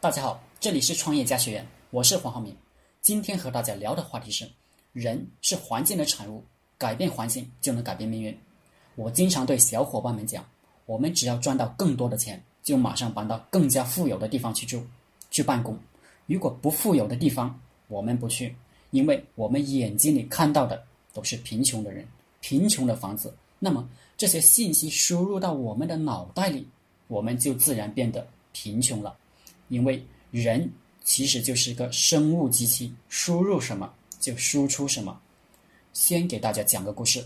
大家好，这里是创业家学院，我是黄浩明。今天和大家聊的话题是：人是环境的产物，改变环境就能改变命运。我经常对小伙伴们讲，我们只要赚到更多的钱，就马上搬到更加富有的地方去住、去办公。如果不富有的地方，我们不去，因为我们眼睛里看到的都是贫穷的人、贫穷的房子。那么这些信息输入到我们的脑袋里，我们就自然变得贫穷了。因为人其实就是一个生物机器，输入什么就输出什么。先给大家讲个故事：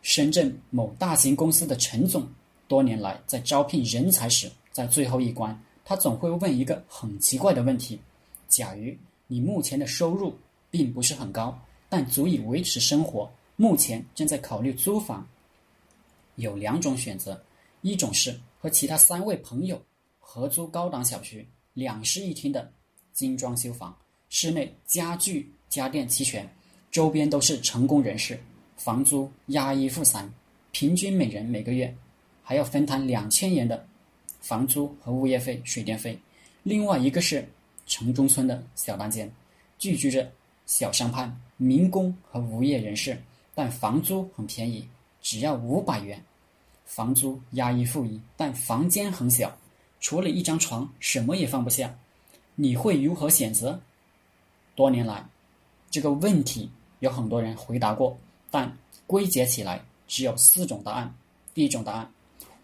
深圳某大型公司的陈总，多年来在招聘人才时，在最后一关，他总会问一个很奇怪的问题：假如你目前的收入并不是很高，但足以维持生活，目前正在考虑租房，有两种选择，一种是和其他三位朋友合租高档小区。两室一厅的精装修房，室内家具家电齐全，周边都是成功人士，房租押一付三，平均每人每个月还要分摊两千元的房租和物业费、水电费。另外一个是城中村的小单间，聚居着小商贩、民工和无业人士，但房租很便宜，只要五百元，房租押一付一，但房间很小。除了一张床，什么也放不下，你会如何选择？多年来，这个问题有很多人回答过，但归结起来只有四种答案。第一种答案，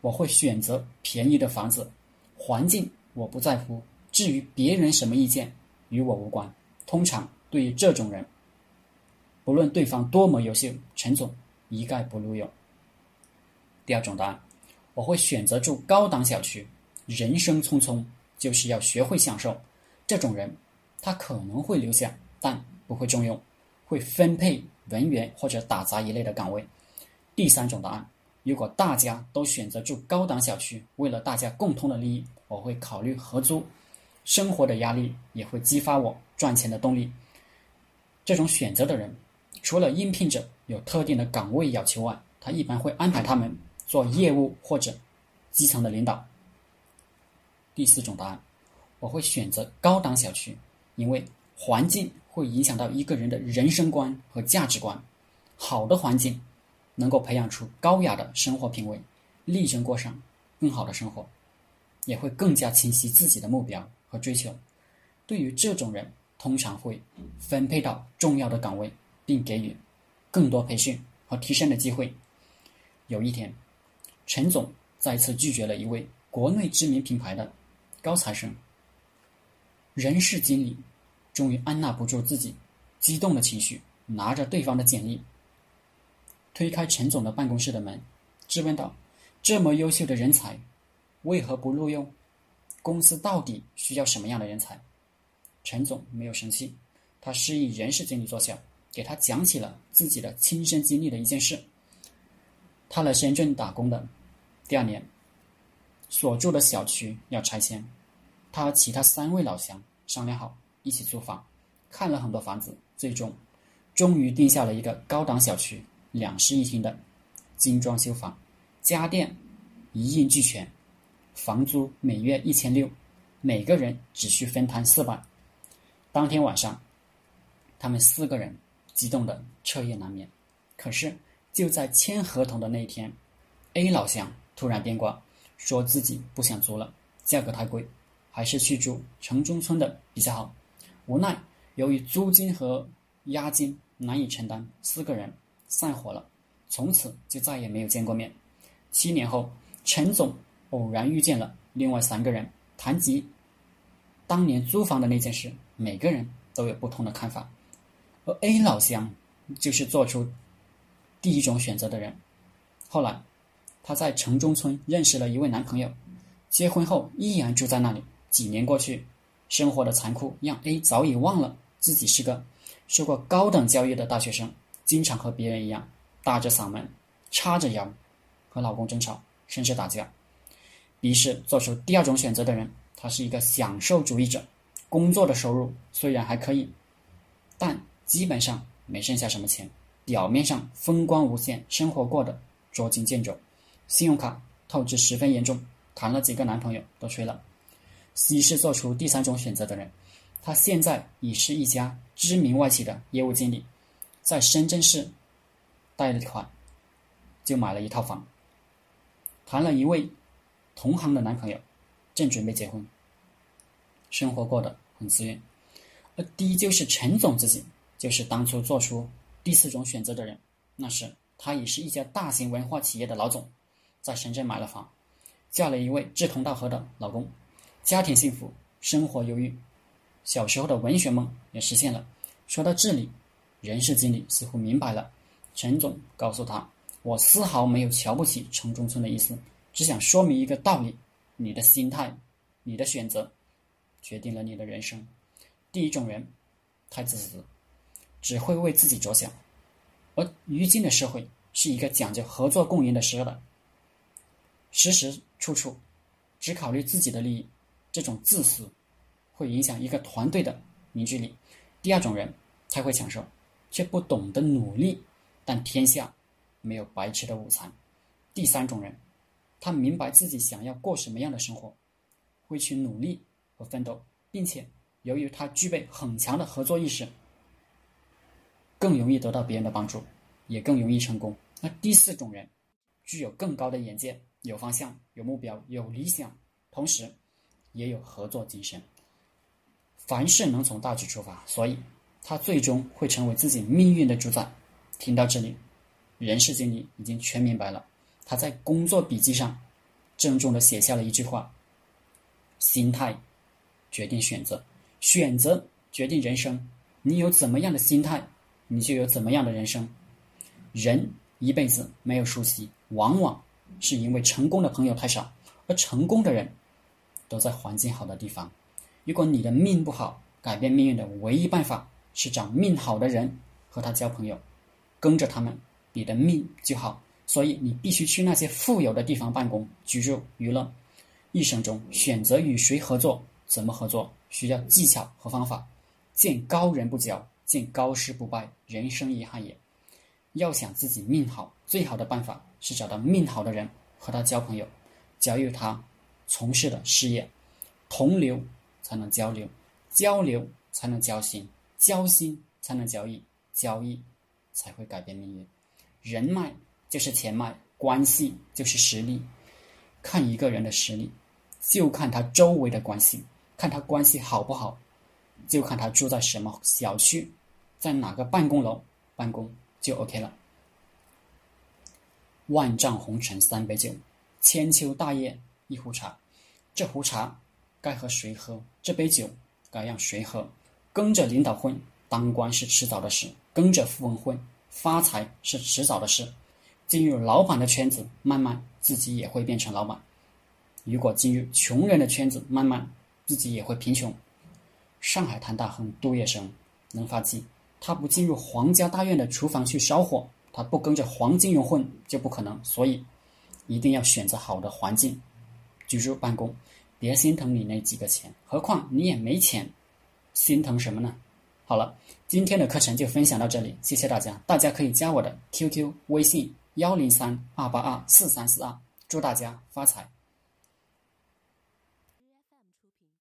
我会选择便宜的房子，环境我不在乎，至于别人什么意见，与我无关。通常对于这种人，不论对方多么优秀，陈总一概不录用。第二种答案，我会选择住高档小区。人生匆匆，就是要学会享受。这种人，他可能会留下，但不会重用，会分配文员或者打杂一类的岗位。第三种答案，如果大家都选择住高档小区，为了大家共同的利益，我会考虑合租。生活的压力也会激发我赚钱的动力。这种选择的人，除了应聘者有特定的岗位要求外，他一般会安排他们做业务或者基层的领导。第四种答案，我会选择高档小区，因为环境会影响到一个人的人生观和价值观。好的环境能够培养出高雅的生活品味，力争过上更好的生活，也会更加清晰自己的目标和追求。对于这种人，通常会分配到重要的岗位，并给予更多培训和提升的机会。有一天，陈总再次拒绝了一位国内知名品牌的。高材生，人事经理终于按捺不住自己激动的情绪，拿着对方的简历，推开陈总的办公室的门，质问道：“这么优秀的人才，为何不录用？公司到底需要什么样的人才？”陈总没有生气，他示意人事经理坐下，给他讲起了自己的亲身经历的一件事。他来深圳打工的，第二年，所住的小区要拆迁。他和其他三位老乡商量好一起租房，看了很多房子，最终终于定下了一个高档小区两室一厅的精装修房，家电一应俱全，房租每月一千六，每个人只需分摊四百。当天晚上，他们四个人激动的彻夜难眠。可是就在签合同的那一天，A 老乡突然变卦，说自己不想租了，价格太贵。还是去住城中村的比较好。无奈，由于租金和押金难以承担，四个人散伙了。从此就再也没有见过面。七年后，陈总偶然遇见了另外三个人，谈及当年租房的那件事，每个人都有不同的看法。而 A 老乡就是做出第一种选择的人。后来，她在城中村认识了一位男朋友，结婚后依然住在那里。几年过去，生活的残酷让 A 早已忘了自己是个受过高等教育的大学生，经常和别人一样大着嗓门、叉着腰和老公争吵，甚至打架。于是做出第二种选择的人，他是一个享受主义者，工作的收入虽然还可以，但基本上没剩下什么钱，表面上风光无限，生活过得捉襟见肘，信用卡透支十分严重，谈了几个男朋友都吹了。C 是做出第三种选择的人。他现在已是一家知名外企的业务经理，在深圳市贷了款就买了一套房，谈了一位同行的男朋友，正准备结婚，生活过得很滋润。而第一就是陈总自己，就是当初做出第四种选择的人，那时他已是一家大型文化企业的老总，在深圳买了房，嫁了一位志同道合的老公，家庭幸福，生活优裕，小时候的文学梦也实现了。说到这里，人事经理似乎明白了，陈总告诉他：“我丝毫没有瞧不起城中村的意思，只想说明一个道理：你的心态，你的选择，决定了你的人生。”第一种人太自私，只会为自己着想，而如今的社会是一个讲究合作共赢的时代，时时处处只考虑自己的利益，这种自私会影响一个团队的凝聚力。第二种人他会享受，却不懂得努力，但天下没有白吃的午餐。第三种人，他明白自己想要过什么样的生活，会去努力和奋斗，并且。由于他具备很强的合作意识，更容易得到别人的帮助，也更容易成功。那第四种人，具有更高的眼界，有方向、有目标、有理想，同时也有合作精神。凡事能从大局出发，所以他最终会成为自己命运的主宰。听到这里，人事经理已经全明白了。他在工作笔记上郑重的写下了一句话：“心态决定选择。”选择决定人生，你有怎么样的心态，你就有怎么样的人生。人一辈子没有熟悉，往往是因为成功的朋友太少，而成功的人都在环境好的地方。如果你的命不好，改变命运的唯一办法是找命好的人和他交朋友，跟着他们，你的命就好。所以你必须去那些富有的地方办公、居住、娱乐。一生中选择与谁合作，怎么合作。需要技巧和方法，见高人不教，见高师不拜，人生遗憾也。要想自己命好，最好的办法是找到命好的人和他交朋友，教育他从事的事业。同流才能交流，交流才能交心，交心才能交易，交易才会改变命运。人脉就是钱脉，关系就是实力。看一个人的实力，就看他周围的关系。看他关系好不好，就看他住在什么小区，在哪个办公楼办公就 OK 了。万丈红尘三杯酒，千秋大业一壶茶。这壶茶该和谁喝？这杯酒该让谁喝？跟着领导混，当官是迟早的事；跟着富翁混，发财是迟早的事。进入老板的圈子，慢慢自己也会变成老板。如果进入穷人的圈子，慢慢。自己也会贫穷。上海滩大亨杜月笙能发迹，他不进入皇家大院的厨房去烧火，他不跟着黄金荣混就不可能。所以，一定要选择好的环境居住办公，别心疼你那几个钱，何况你也没钱，心疼什么呢？好了，今天的课程就分享到这里，谢谢大家。大家可以加我的 QQ 微信幺零三二八二四三四二，祝大家发财。